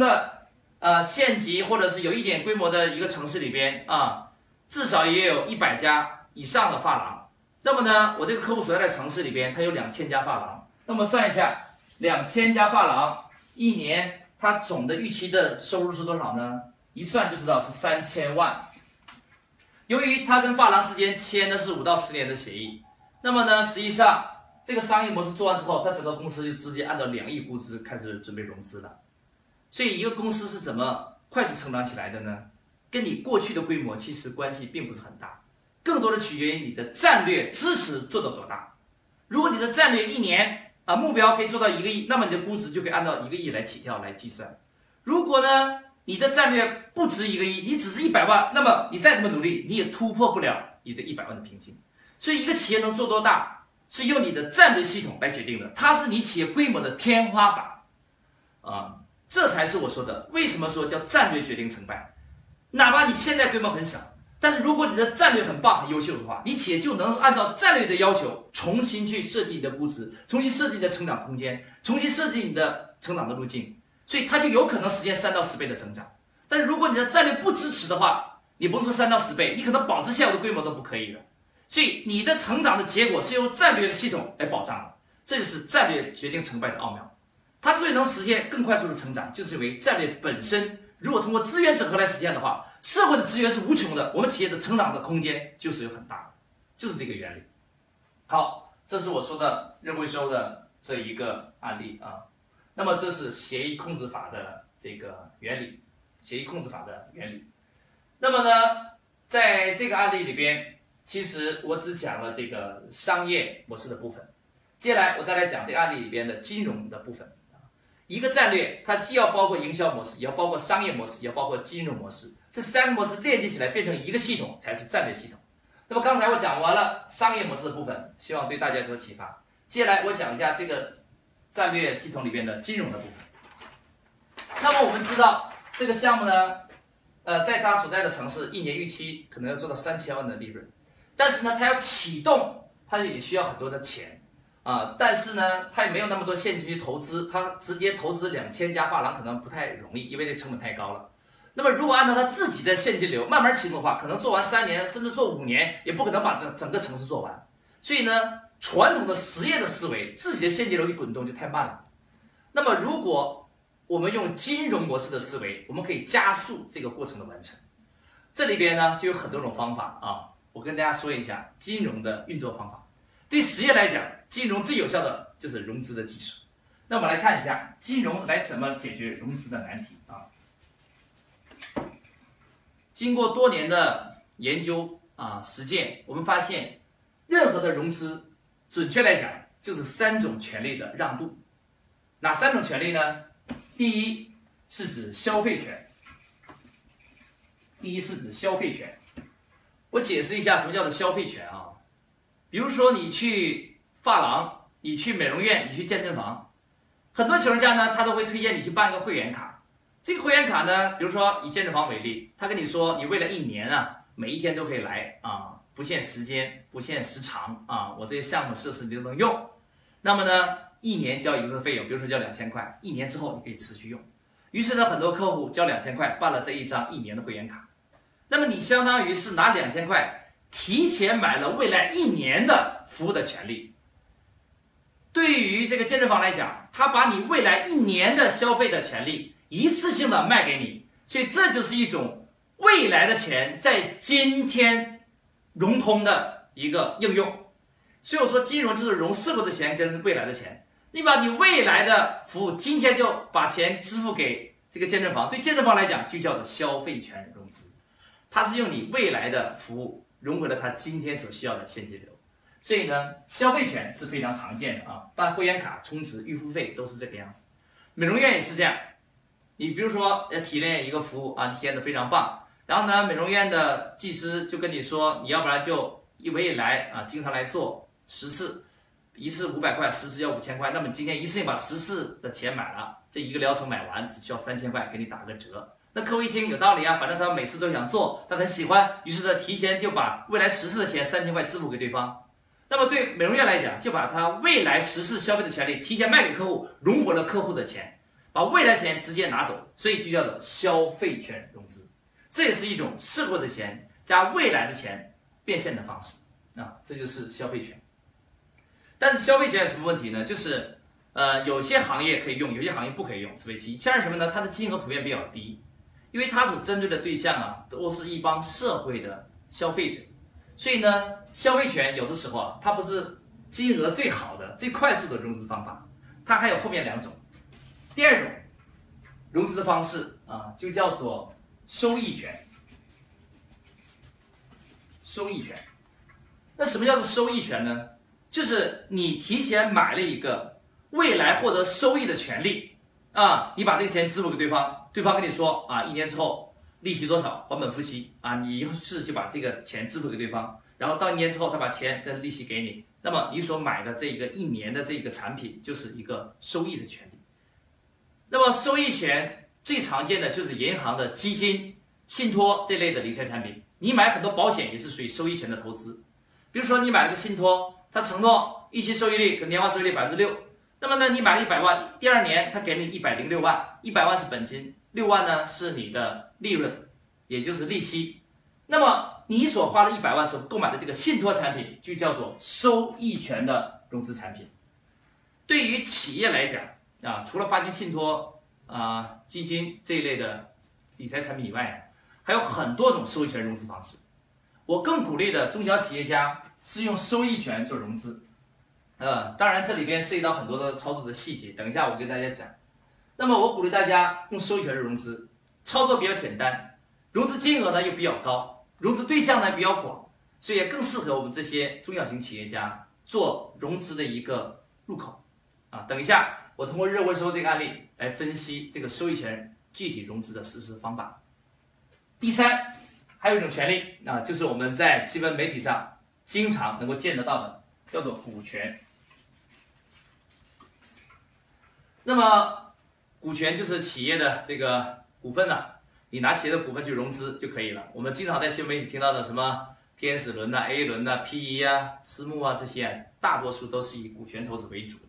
那呃县级或者是有一点规模的一个城市里边啊，至少也有一百家以上的发廊。那么呢，我这个客户所在的城市里边，它有两千家发廊。那么算一下，两千家发廊一年它总的预期的收入是多少呢？一算就知道是三千万。由于他跟发廊之间签的是五到十年的协议，那么呢，实际上这个商业模式做完之后，他整个公司就直接按照两亿估值开始准备融资了。所以，一个公司是怎么快速成长起来的呢？跟你过去的规模其实关系并不是很大。更多的取决于你的战略支持做到多大。如果你的战略一年啊目标可以做到一个亿，那么你的估值就可以按照一个亿来起跳来计算。如果呢你的战略不值一个亿，你只是一百万，那么你再怎么努力你也突破不了你的一百万的瓶颈。所以一个企业能做多大，是用你的战略系统来决定的，它是你企业规模的天花板啊，这才是我说的为什么说叫战略决定成败。哪怕你现在规模很小。但是如果你的战略很棒、很优秀的话，你企业就能按照战略的要求重新去设计你的估值，重新设计你的成长空间，重新设计你的成长的路径，所以它就有可能实现三到十倍的增长。但是如果你的战略不支持的话，你不能说三到十倍，你可能保持现有的规模都不可以了。所以你的成长的结果是由战略的系统来保障的，这就是战略决定成败的奥妙。它之所以能实现更快速的成长，就是因为战略本身。如果通过资源整合来实现的话，社会的资源是无穷的，我们企业的成长的空间就是有很大的，就是这个原理。好，这是我说的认回收的这一个案例啊。那么这是协议控制法的这个原理，协议控制法的原理。那么呢，在这个案例里边，其实我只讲了这个商业模式的部分，接下来我再来讲这个案例里边的金融的部分。一个战略，它既要包括营销模式，也要包括商业模式，也要包括金融模式。这三个模式链接起来变成一个系统，才是战略系统。那么刚才我讲完了商业模式的部分，希望对大家有所启发。接下来我讲一下这个战略系统里边的金融的部分。那么我们知道这个项目呢，呃，在他所在的城市，一年预期可能要做到三千万的利润，但是呢，它要启动，它也需要很多的钱。啊，但是呢，他也没有那么多现金去投资，他直接投资两千家发廊可能不太容易，因为这成本太高了。那么如果按照他自己的现金流慢慢启动的话，可能做完三年甚至做五年，也不可能把整整个城市做完。所以呢，传统的实业的思维，自己的现金流一滚动就太慢了。那么如果我们用金融模式的思维，我们可以加速这个过程的完成。这里边呢就有很多种方法啊，我跟大家说一下金融的运作方法。对实业来讲，金融最有效的就是融资的技术。那我们来看一下金融来怎么解决融资的难题啊。经过多年的研究啊实践，我们发现，任何的融资，准确来讲就是三种权利的让渡。哪三种权利呢？第一是指消费权。第一是指消费权。我解释一下什么叫做消费权啊。比如说，你去发廊，你去美容院，你去健身房，很多情况下呢，他都会推荐你去办一个会员卡。这个会员卡呢，比如说以健身房为例，他跟你说，你未来一年啊，每一天都可以来啊，不限时间，不限时长啊，我这些项目设施你都能用。那么呢，一年交一次费用，比如说交两千块，一年之后你可以持续用。于是呢，很多客户交两千块办了这一张一年的会员卡，那么你相当于是拿两千块。提前买了未来一年的服务的权利。对于这个健身房来讲，他把你未来一年的消费的权利一次性的卖给你，所以这就是一种未来的钱在今天融通的一个应用。所以我说，金融就是融社会的钱跟未来的钱。你把你未来的服务今天就把钱支付给这个健身房，对健身房来讲就叫做消费权融资，它是用你未来的服务。融回了他今天所需要的现金流，所以呢，消费权是非常常见的啊。办会员卡、充值、预付费都是这个样子。美容院也是这样，你比如说要体验一个服务啊，体验的非常棒，然后呢，美容院的技师就跟你说，你要不然就一位来啊，经常来做十次，一次五百块，十次要五千块，那么今天一次性把十次的钱买了，这一个疗程买完只需要三千块，给你打个折。那客户一听有道理啊，反正他每次都想做，他很喜欢，于是他提前就把未来十次的钱三千块支付给对方。那么对美容院来讲，就把他未来实施消费的权利提前卖给客户，融回了客户的钱。把未来钱直接拿走，所以就叫做消费权融资。这也是一种社会的钱加未来的钱变现的方式啊，这就是消费权。但是消费权有什么问题呢？就是呃，有些行业可以用，有些行业不可以用自备期。像是什么呢？它的金额普遍比较低，因为它所针对的对象啊，都是一帮社会的消费者，所以呢，消费权有的时候啊，它不是金额最好的、最快速的融资方法，它还有后面两种。第二种融资的方式啊，就叫做。收益权，收益权，那什么叫做收益权呢？就是你提前买了一个未来获得收益的权利啊，你把这个钱支付给对方，对方跟你说啊，一年之后利息多少，还本付息啊，你于是就把这个钱支付给对方，然后到一年之后他把钱跟利息给你，那么你所买的这个一年的这个产品就是一个收益的权利，那么收益权。最常见的就是银行的基金、信托这类的理财产品。你买很多保险也是属于收益权的投资。比如说你买了个信托，它承诺预期收益率跟年化收益率百分之六，那么呢，你买了一百万，第二年他给你一百零六万，一百万是本金，六万呢是你的利润，也就是利息。那么你所花了一百万所购买的这个信托产品就叫做收益权的融资产品。对于企业来讲啊，除了发行信托。啊，基金这一类的理财产品以外，还有很多种收益权融资方式。我更鼓励的中小企业家是用收益权做融资。呃，当然这里边涉及到很多的操作的细节，等一下我给大家讲。那么我鼓励大家用收益权融资，操作比较简单，融资金额呢又比较高，融资对象呢比较广，所以也更适合我们这些中小型企业家做融资的一个入口。啊，等一下。我通过热回收这个案例来分析这个收益权具体融资的实施方法。第三，还有一种权利啊，就是我们在新闻媒体上经常能够见得到的，叫做股权。那么，股权就是企业的这个股份了，你拿企业的股份去融资就可以了。我们经常在新闻里听到的什么天使轮呐、A 轮呐、PE 啊、私募啊这些，大多数都是以股权投资为主的。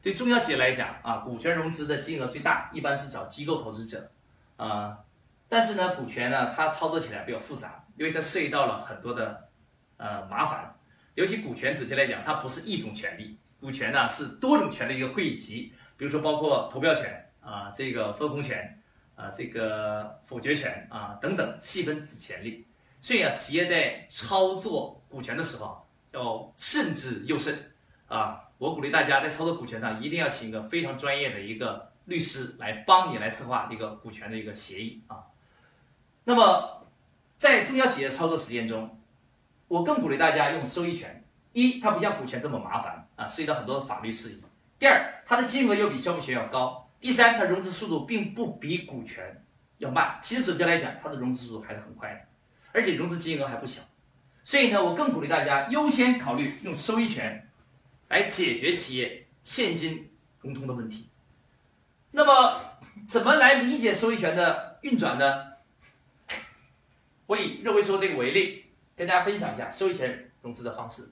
对中小企业来讲啊，股权融资的金额最大，一般是找机构投资者，啊，但是呢，股权呢，它操作起来比较复杂，因为它涉及到了很多的呃麻烦，尤其股权准确来讲，它不是一种权利，股权呢是多种权利一个汇集，比如说包括投票权啊，这个分红权啊，这个否决权啊等等细分子权利，所以啊，企业在操作股权的时候要慎之又慎啊。我鼓励大家在操作股权上一定要请一个非常专业的一个律师来帮你来策划这个股权的一个协议啊。那么在中小企业操作实践中，我更鼓励大家用收益权。一，它不像股权这么麻烦啊，涉及到很多法律事宜。第二，它的金额又比消费权要高。第三，它融资速度并不比股权要慢。其实准确来讲，它的融资速度还是很快的，而且融资金额还不小。所以呢，我更鼓励大家优先考虑用收益权。来解决企业现金融通的问题。那么，怎么来理解收益权的运转呢？我以热回收这个为例，跟大家分享一下收益权融资的方式。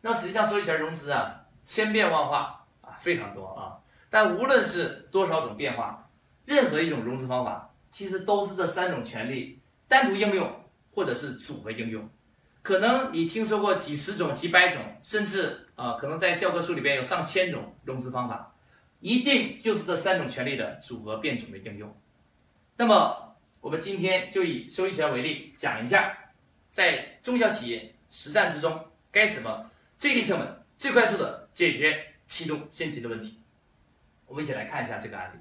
那实际上，收益权融资啊，千变万化，非常多啊。但无论是多少种变化，任何一种融资方法，其实都是这三种权利单独应用，或者是组合应用。可能你听说过几十种、几百种，甚至啊，可能在教科书里边有上千种融资方法，一定就是这三种权利的组合变种的应用。那么，我们今天就以收益权为例，讲一下在中小企业实战之中该怎么最低成本、最快速的解决启动现金的问题。我们一起来看一下这个案例。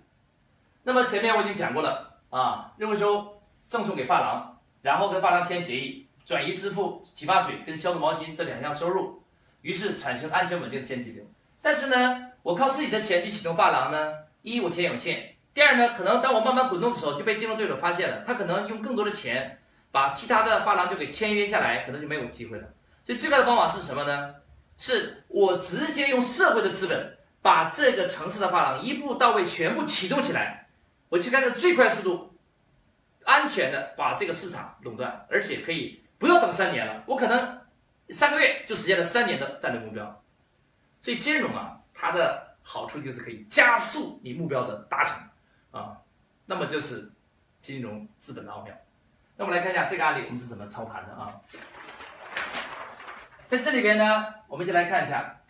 那么前面我已经讲过了啊，认回收赠送给发廊，然后跟发廊签协议。转移支付洗发水跟消毒毛巾这两项收入，于是产生安全稳定的现金流。但是呢，我靠自己的钱去启动发廊呢，一我钱有限，第二呢，可能当我慢慢滚动的时候就被竞争对手发现了，他可能用更多的钱把其他的发廊就给签约下来，可能就没有机会了。所以最快的方法是什么呢？是我直接用社会的资本把这个城市的发廊一步到位全部启动起来，我去看着最快速度、安全的把这个市场垄断，而且可以。不要等三年了，我可能三个月就实现了三年的战略目标。所以金融啊，它的好处就是可以加速你目标的达成。啊，那么就是金融资本的奥妙。那我们来看一下这个案例我们是怎么操盘的啊？在这里边呢，我们就来看一下，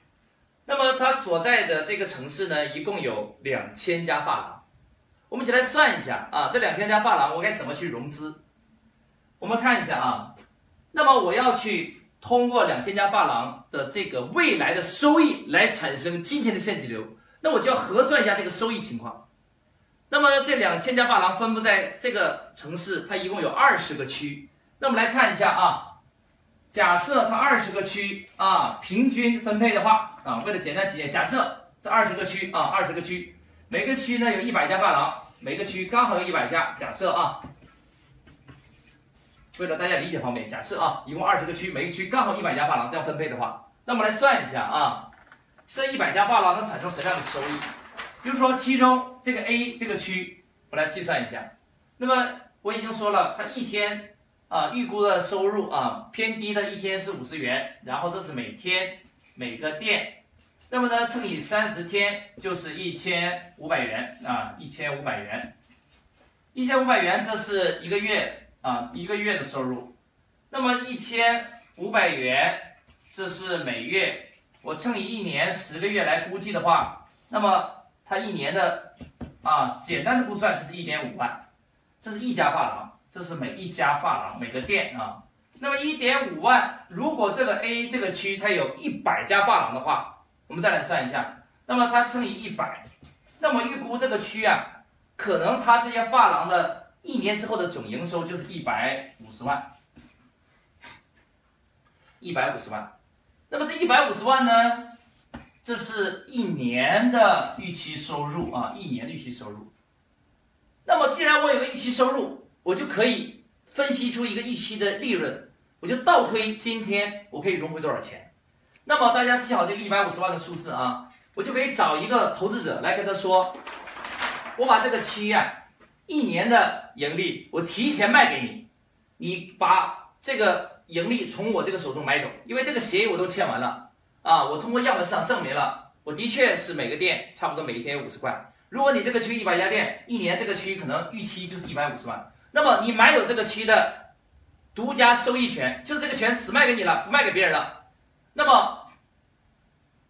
那么它所在的这个城市呢，一共有两千家发廊。我们一起来算一下啊，这两千家发廊我该怎么去融资？我们看一下啊，那么我要去通过两千家发廊的这个未来的收益来产生今天的现金流，那我就要核算一下这个收益情况。那么这两千家发廊分布在这个城市，它一共有二十个区。那我们来看一下啊，假设它二十个区啊平均分配的话啊，为了简单起见，假设这二十个区啊二十个区，每个区呢有一百家发廊，每个区刚好有一百家。假设啊，为了大家理解方便，假设啊一共二十个区，每个区刚好一百家发廊，这样分配的话，那我们来算一下啊，这一百家发廊能产生什么样的收益？比如说，其中这个 A 这个区，我来计算一下。那么我已经说了，它一天啊预估的收入啊偏低的一天是五十元，然后这是每天每个店，那么呢乘以三十天就是一千五百元啊一千五百元，一千五百元这是一个月啊一个月的收入，那么一千五百元这是每月，我乘以一年十个月来估计的话，那么。它一年的啊，简单的估算就是一点五万，这是一家发廊，这是每一家发廊每个店啊。那么一点五万，如果这个 A 这个区它有一百家发廊的话，我们再来算一下，那么它乘以一百，那么预估这个区啊，可能它这些发廊的一年之后的总营收就是一百五十万，一百五十万。那么这一百五十万呢？这是一年的预期收入啊，一年的预期收入。那么既然我有个预期收入，我就可以分析出一个预期的利润，我就倒推今天我可以融回多少钱。那么大家记好这个一百五十万的数字啊，我就可以找一个投资者来跟他说，我把这个区啊一年的盈利我提前卖给你，你把这个盈利从我这个手中买走，因为这个协议我都签完了。啊，我通过样本市场证明了，我的确是每个店差不多每一天有五十块。如果你这个区一百家店，一年这个区可能预期就是一百五十万。那么你买有这个区的独家收益权，就是这个权只卖给你了，不卖给别人了。那么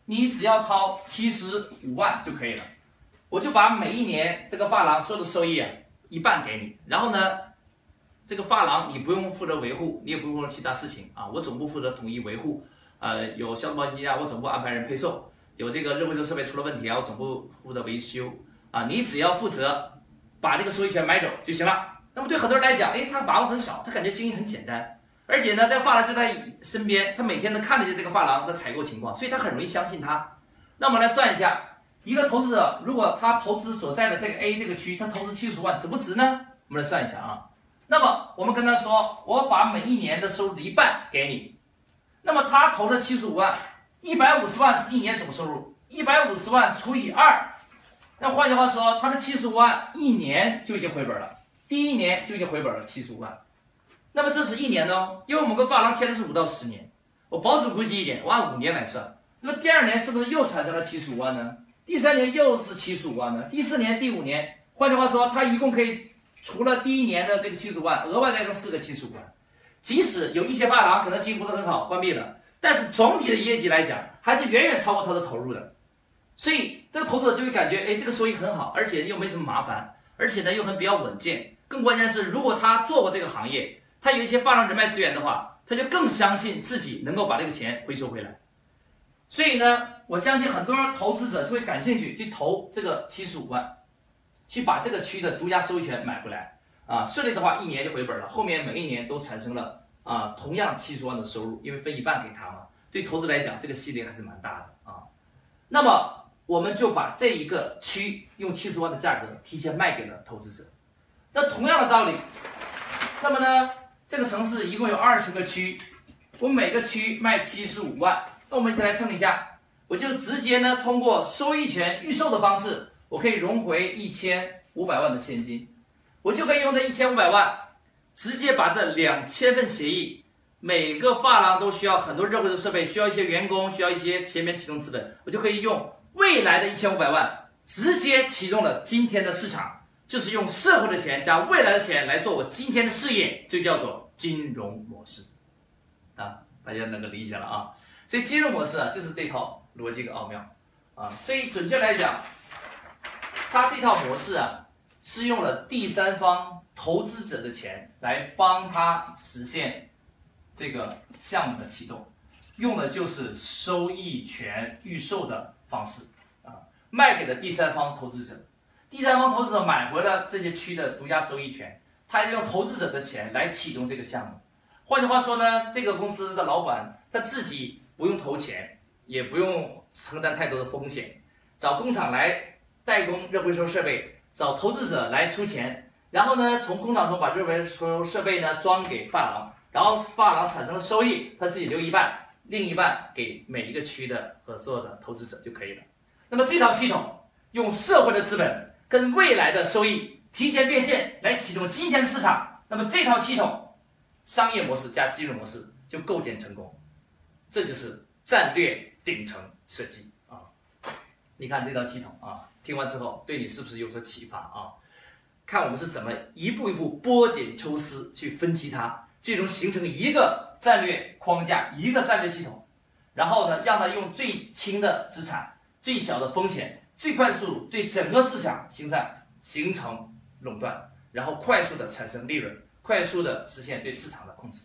你只要掏七十五万就可以了，我就把每一年这个发廊所有的收益啊一半给你。然后呢，这个发廊你不用负责维护，你也不用做其他事情啊，我总部负责统一维护。呃，有消毒毛巾啊，我总部安排人配送；有这个热回收设备出了问题啊，我总部负责维修。啊，你只要负责把这个收益权买走就行了。那么对很多人来讲，哎，他把握很少，他感觉经营很简单，而且呢，这发廊就在身边，他每天能看得见这个发廊的采购情况，所以他很容易相信他。那我们来算一下，一个投资者如果他投资所在的这个 A 这个区，他投资七十万，值不值呢？我们来算一下啊。那么我们跟他说，我把每一年的收入的一半给你。那么他投了七十五万，一百五十万是一年总收入，一百五十万除以二，那换句话说，他的七十五万一年就已经回本了，第一年就已经回本了七十五万。那么这是一年哦，因为我们跟发廊签的是五到十年，我保守估计一点，我按五年来算。那么第二年是不是又产生了七十五万呢？第三年又是七十五万呢？第四年、第五年，换句话说，他一共可以除了第一年的这个七十五万，额外再挣四个七十五万。即使有一些发廊可能经营不是很好，关闭了，但是总体的业绩来讲，还是远远超过他的投入的。所以这个投资者就会感觉，哎，这个收益很好，而且又没什么麻烦，而且呢又很比较稳健。更关键是，如果他做过这个行业，他有一些发廊人脉资源的话，他就更相信自己能够把这个钱回收回来。所以呢，我相信很多投资者就会感兴趣去投这个七十五万，去把这个区的独家收益权买回来。啊，顺利的话，一年就回本了。后面每一年都产生了啊，同样七十万的收入，因为分一半给他嘛。对投资来讲，这个吸引力还是蛮大的啊。那么，我们就把这一个区用七十万的价格提前卖给了投资者。那同样的道理，那么呢，这个城市一共有二十个区，我每个区卖七十五万。那我们一起来称一下，我就直接呢通过收益权预售的方式，我可以融回一千五百万的现金。我就可以用这一千五百万，直接把这两千份协议，每个发廊都需要很多热回收设备，需要一些员工，需要一些前面启动资本，我就可以用未来的一千五百万，直接启动了今天的市场，就是用社会的钱加未来的钱来做我今天的事业，就叫做金融模式。啊，大家能够理解了啊？所以金融模式啊，就是这套逻辑的奥妙啊。所以准确来讲，它这套模式啊，是用了第三方投资者的钱来帮他实现这个项目的启动，用的就是收益权预售的方式啊，卖给了第三方投资者。第三方投资者买回了这些区的独家收益权，他用投资者的钱来启动这个项目。换句话说呢，这个公司的老板他自己不用投钱，也不用承担太多的风险，找工厂来代工热回收设备，找投资者来出钱，然后呢，从工厂中把热回收设备呢装给发廊，然后发廊产生的收益他自己留一半，另一半给每一个区的合作的投资者就可以了。那么这套系统用社会的资本跟未来的收益提前变现来启动今天的市场，那么这套系统。商业模式加金融模式就构建成功，这就是战略顶层设计啊！你看这套系统啊，听完之后对你是不是有所启发啊？看我们是怎么一步一步剥茧抽丝去分析它，最终形成一个战略框架，一个战略系统，然后呢，让它用最轻的资产、最小的风险、最快速度对整个市场形成形成垄断，然后快速的产生利润。快速的实现对市场的控制，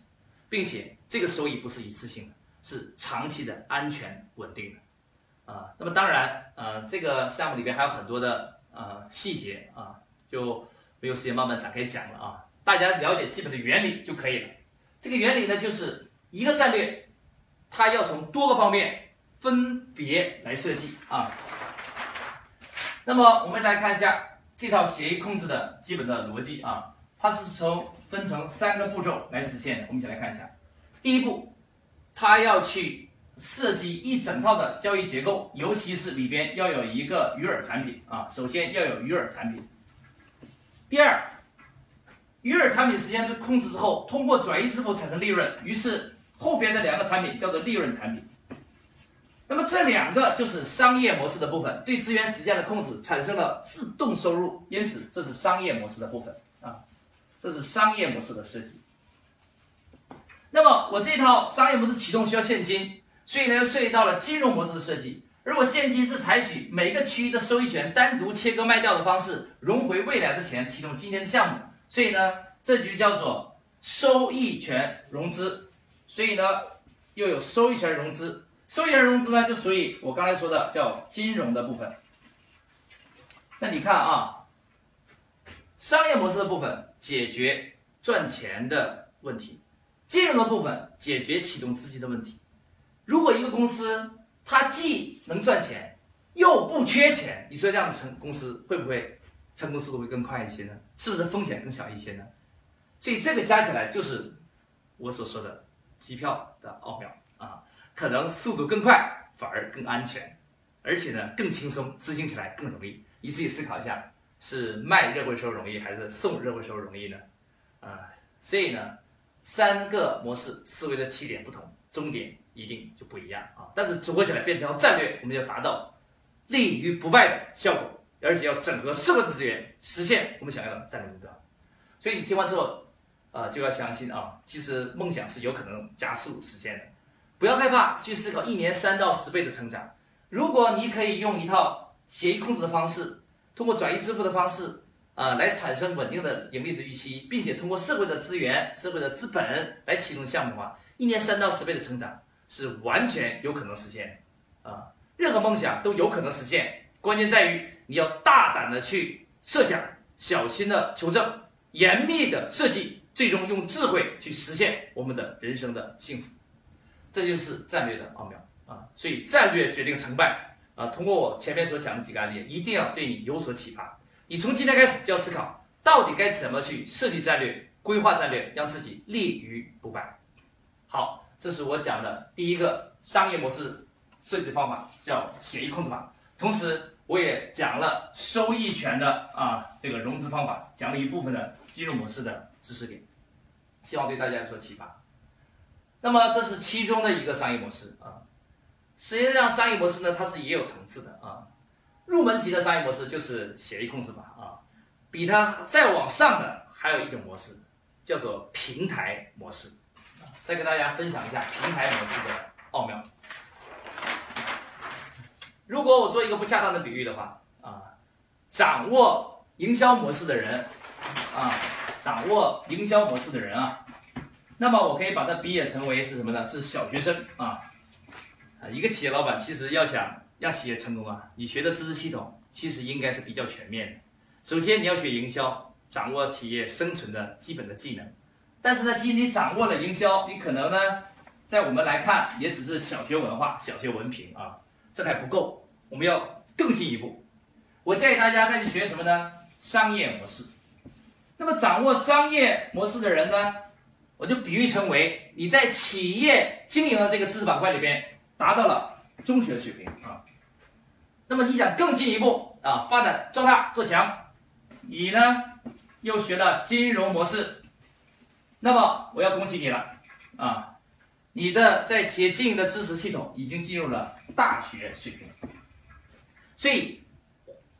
并且这个收益不是一次性的，是长期的、安全稳定的，啊，那么当然，呃，这个项目里边还有很多的呃细节啊，就没有时间慢慢展开讲了啊，大家了解基本的原理就可以了。这个原理呢，就是一个战略，它要从多个方面分别来设计啊。那么我们来看一下这套协议控制的基本的逻辑啊。它是从分成三个步骤来实现的，我们一起来看一下。第一步，它要去设计一整套的交易结构，尤其是里边要有一个鱼饵产品啊，首先要有鱼饵产品。第二，鱼饵产品实现控制之后，通过转移支付产生利润，于是后边的两个产品叫做利润产品。那么这两个就是商业模式的部分，对资源直接的控制产生了自动收入，因此这是商业模式的部分啊。这是商业模式的设计。那么我这套商业模式启动需要现金，所以呢又涉及到了金融模式的设计。而我现金是采取每个区域的收益权单独切割卖掉的方式，融回未来的钱启动今天的项目。所以呢，这就叫做收益权融资。所以呢，又有收益权融资。收益权融资呢，就属于我刚才说的叫金融的部分。那你看啊。商业模式的部分解决赚钱的问题，金融的部分解决启动资金的问题。如果一个公司它既能赚钱又不缺钱，你说这样的成公司会不会成功速度会更快一些呢？是不是风险更小一些呢？所以这个加起来就是我所说的机票的奥妙，可能速度更快，反而更安全，而且呢更轻松，执行起来更容易。你自己思考一下。是卖热回收容易还是送热回收容易呢？啊，所以呢，三个模式思维的起点不同，终点一定就不一样啊。但是组合起来变成战略，我们要达到立于不败的效果，而且要整合社会的资源，实现我们想要的战略目标。所以你听完之后，啊，就要相信啊，其实梦想是有可能加速实现的。不要害怕去思考一年三到十倍的成长。如果你可以用一套协议控制的方式。通过转移支付的方式，啊，来产生稳定的盈利的预期，并且通过社会的资源、社会的资本来启动项目的话，一年三到十倍的成长是完全有可能实现，啊，任何梦想都有可能实现，关键在于你要大胆的去设想，小心的求证，严密的设计，最终用智慧去实现我们的人生的幸福，这就是战略的奥妙啊！所以战略决定成败。啊，通过我前面所讲的几个案例，一定要对你有所启发。你从今天开始就要思考，到底该怎么去设计战略、规划战略，让自己立于不败。好，这是我讲的第一个商业模式设计的方法，叫协议控制法。同时，我也讲了收益权的啊这个融资方法，讲了一部分的金融模式的知识点，希望对大家有所启发。那么，这是其中的一个商业模式啊。实际上，商业模式呢，它是也有层次的啊。入门级的商业模式就是协议控制法啊。比它再往上的还有一种模式，叫做平台模式。再跟大家分享一下平台模式的奥妙。如果我做一个不恰当的比喻的话，啊，掌握营销模式的人，啊，掌握营销模式的人啊，那么我可以把它比解成为是什么呢？是小学生啊，啊，一个企业老板其实要想让企业成功啊，你学的知识系统其实应该是比较全面的。首先你要学营销，掌握企业生存的基本的技能。但是呢，即使你掌握了营销，你可能呢，在我们来看也只是小学文化、小学文凭啊，这还不够。我们要更进一步，我建议大家再去学什么呢？商业模式。那么掌握商业模式的人呢，我就比喻成为你在企业经营的这个知识板块里边达到了中学水平啊。那么你想更进一步啊，发展壮大做强，你呢又学了金融模式，那么我要恭喜你了啊，你的在企业经营的知识系统已经进入了大学水平。所以，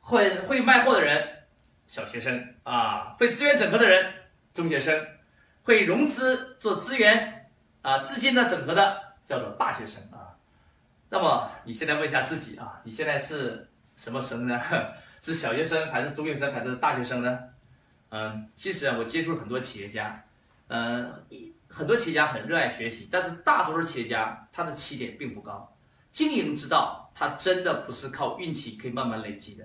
会会卖货的人，小学生啊；会资源整合的人，中学生；会融资做资源啊资金的整合的，叫做大学生啊。那么你现在问一下自己啊，你现在是什么生呢？是小学生还是中学生还是大学生呢？嗯，其实啊，我接触很多企业家，嗯，很多企业家很热爱学习，但是大多数企业家他的起点并不高。经营之道，它真的不是靠运气可以慢慢累积的。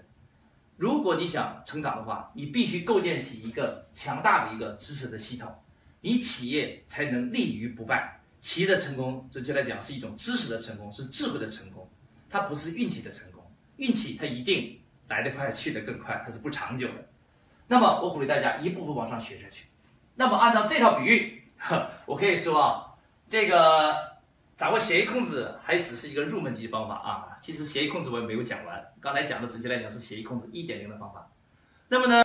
如果你想成长的话，你必须构建起一个强大的一个知识的系统，你企业才能立于不败。企业的成功，准确来讲是一种知识的成功，是智慧的成功，它不是运气的成功。运气它一定来得快，去得更快，它是不长久的。那么我鼓励大家一步步往上学下去。那么按照这套比喻，我可以说啊，这个。掌握协议控制还只是一个入门级方法啊，其实协议控制我也没有讲完，刚才讲的准确来讲是协议控制一点零的方法。那么呢？